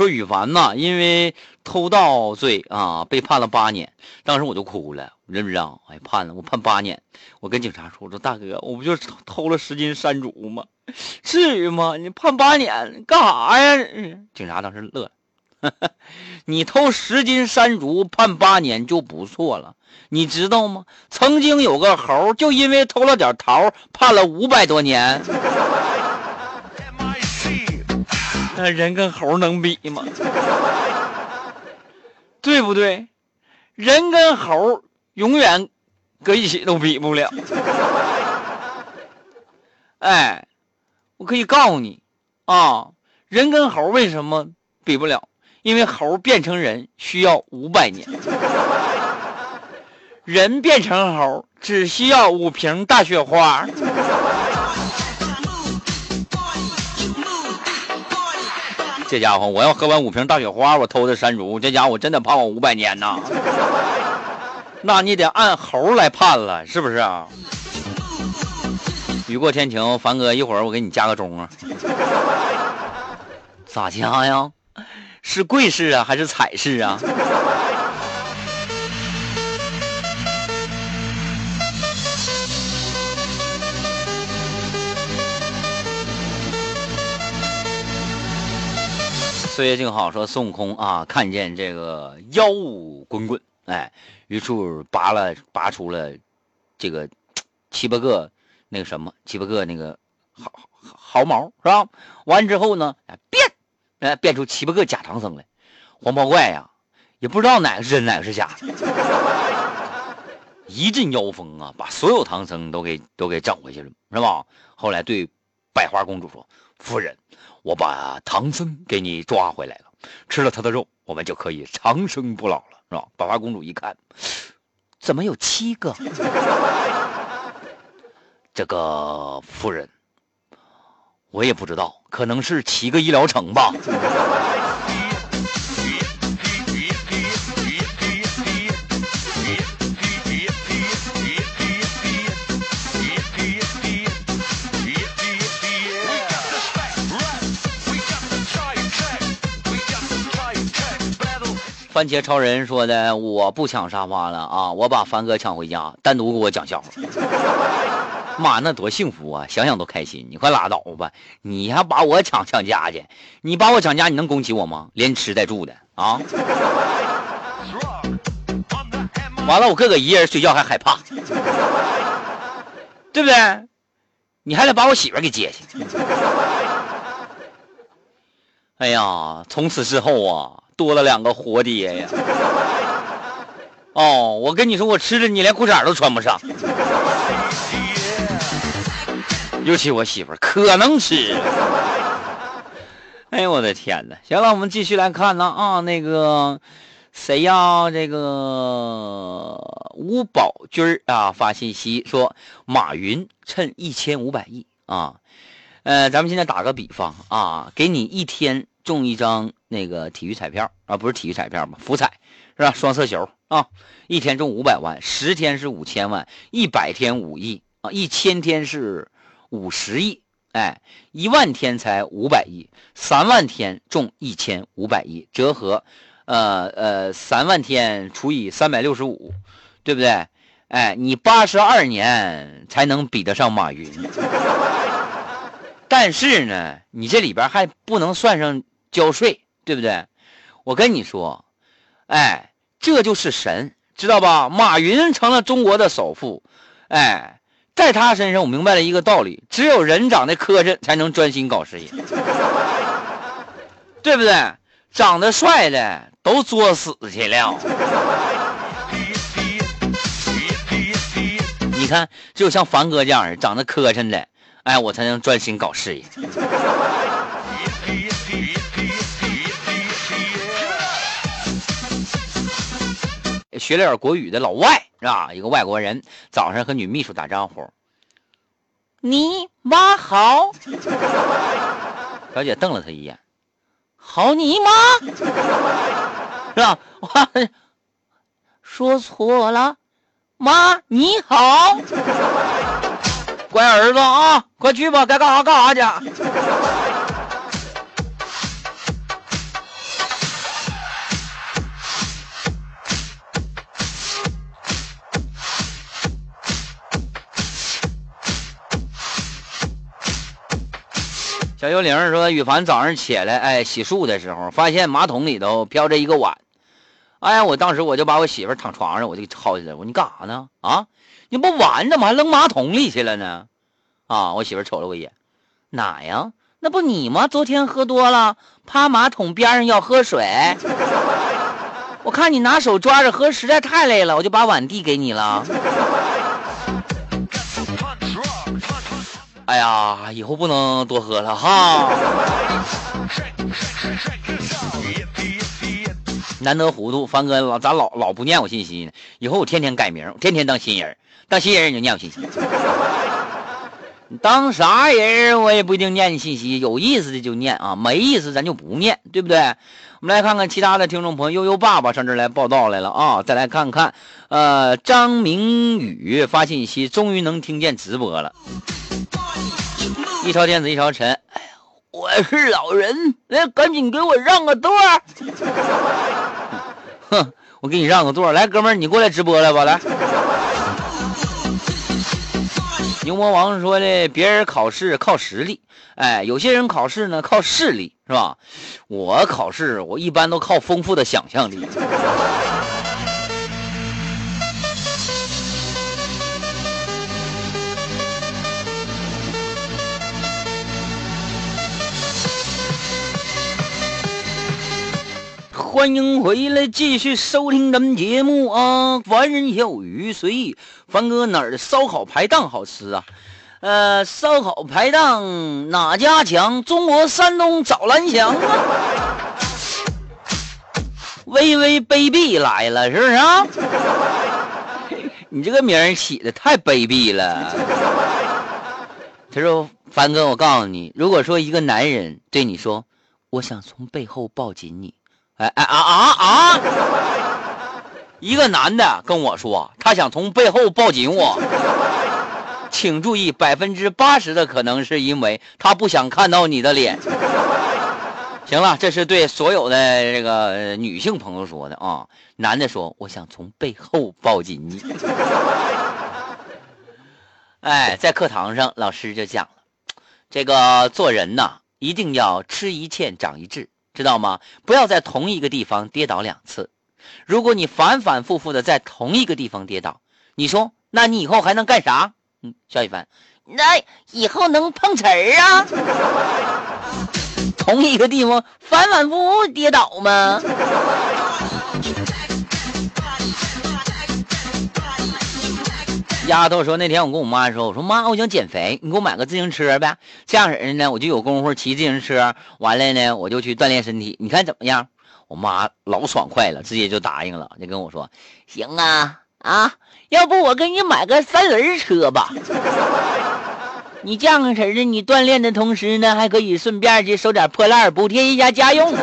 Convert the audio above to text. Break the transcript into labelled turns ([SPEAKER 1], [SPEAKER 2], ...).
[SPEAKER 1] 说羽凡呐，因为偷盗罪啊被判了八年，当时我就哭了，你知不知道？哎，判了我判八年，我跟警察说，我说大哥，我不就偷了十斤山竹吗？至于吗？你判八年干啥呀？警察当时乐了。你偷十斤山竹判八年就不错了，你知道吗？曾经有个猴就因为偷了点桃判了五百多年。那人跟猴能比吗？对不对？人跟猴永远搁一起都比不了。哎，我可以告诉你啊，人跟猴为什么比不了？因为猴变成人需要五百年，人变成猴只需要五瓶大雪花。这家伙，我要喝完五瓶大雪花，我偷的山竹，这家伙真得判我五百年呐！那你得按猴来判了，是不是啊？雨过天晴，凡哥，一会儿我给你加个钟啊。咋加呀？是贵式啊，还是彩式啊？岁月静好说孙悟空啊，看见这个妖物滚滚，哎，于是拔了拔出了这个七八个那个什么七八个那个毫毫毛是吧？完之后呢，变。哎，变出七八个假唐僧来，黄毛怪呀，也不知道哪个是真，哪个是假。一阵妖风啊，把所有唐僧都给都给整回去了，是吧？后来对百花公主说：“夫人，我把唐僧给你抓回来了，吃了他的肉，我们就可以长生不老了，是吧？”百花公主一看，怎么有七个？这个夫人。我也不知道，可能是七个医疗城吧。番茄超人说的：“我不抢沙发了啊，我把凡哥抢回家，单独给我讲笑话。”妈，那多幸福啊！想想都开心。你快拉倒吧，你还把我抢抢家去？你把我抢家，你能供起我吗？连吃带住的啊！完了，我哥哥一个人睡觉还害怕，对不对？你还得把我媳妇给接去。哎呀，从此之后啊，多了两个活爹呀！哦，我跟你说，我吃的你连裤衩都穿不上。尤其我媳妇可能吃。哎呦我的天哪！行了，我们继续来看呢啊，那个谁呀？这个吴宝军啊发信息说，马云趁一千五百亿啊，呃，咱们现在打个比方啊，给你一天中一张那个体育彩票啊，不是体育彩票嘛，福彩是吧？双色球啊，一天中五百万，十天是五千万，一百天五亿啊，一千天是。五十亿，哎，一万天才五百亿，三万天中一千五百亿，折合，呃呃，三万天除以三百六十五，对不对？哎，你八十二年才能比得上马云，但是呢，你这里边还不能算上交税，对不对？我跟你说，哎，这就是神，知道吧？马云成了中国的首富，哎。在他身上，我明白了一个道理：只有人长得磕碜，才能专心搞事业，对不对？长得帅的都作死去了。你看，只有像凡哥这样长得磕碜的，哎，我才能专心搞事业。学了点国语的老外。是吧？一个外国人早上和女秘书打招呼：“你妈好。”小姐瞪了他一眼：“好你妈，是吧？”说错了，妈你好，乖儿子啊，快去吧，该干啥干啥去。小幽灵说：“羽凡早上起来，哎，洗漱的时候，发现马桶里头飘着一个碗。哎呀，我当时我就把我媳妇躺床上，我就薅起来。我说你干啥呢？啊，你不碗怎么还扔马桶里去了呢？啊，我媳妇瞅了我一眼，哪呀？那不你吗？昨天喝多了，趴马桶边上要喝水。我看你拿手抓着喝，实在太累了，我就把碗递给你了。”哎呀，以后不能多喝了哈！难得糊涂，凡哥老咋老老不念我信息呢？以后我天天改名，天天当新人，当新人你就念我信息。你当啥人我也不一定念你信息，有意思的就念啊，没意思咱就不念，对不对？我们来看看其他的听众朋友，悠悠爸爸上这来报道来了啊！再来看看，呃，张明宇发信息，终于能听见直播了。一朝天子一朝臣，哎呀，我是老人，来赶紧给我让个座 哼，我给你让个座来，哥们儿，你过来直播来吧，来。牛魔王说的，别人考试靠实力，哎，有些人考试呢靠势力，是吧？我考试，我一般都靠丰富的想象力。欢迎回来，继续收听咱们节目啊！凡人有鱼随意凡哥哪儿的烧烤排档好吃啊？呃，烧烤排档哪家强？中国山东找蓝翔啊！微微卑鄙来了，是不是啊？你这个名儿起的太卑鄙了。他说：“凡哥，我告诉你，如果说一个男人对你说，我想从背后抱紧你。”哎哎啊啊啊！一个男的跟我说，他想从背后抱紧我，请注意，百分之八十的可能是因为他不想看到你的脸。行了，这是对所有的这个女性朋友说的啊。男的说，我想从背后抱紧你。哎，在课堂上，老师就讲了，这个做人呐，一定要吃一堑长一智。知道吗？不要在同一个地方跌倒两次。如果你反反复复的在同一个地方跌倒，你说，那你以后还能干啥？嗯，肖一凡，那以后能碰瓷儿啊？同一个地方反反复复跌倒吗？丫头说：“那天我跟我妈说，我说妈，我想减肥，你给我买个自行车呗。这样式的呢，我就有功夫骑自行车，完了呢，我就去锻炼身体。你看怎么样？”我妈老爽快了，直接就答应了，就跟我说：“行啊，啊，要不我给你买个三轮车吧？你这样式的，你锻炼的同时呢，还可以顺便去收点破烂补贴一下家用。”